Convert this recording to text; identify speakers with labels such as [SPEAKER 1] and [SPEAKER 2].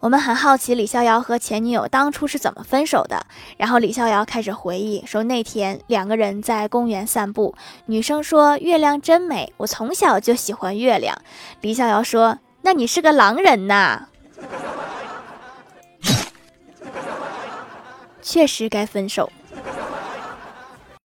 [SPEAKER 1] 我们很好奇李逍遥和前女友当初是怎么分手的。然后李逍遥开始回忆说那天两个人在公园散步女生说月亮真美我从小就喜欢月亮李逍遥说那你是个狼人呐。确实该分手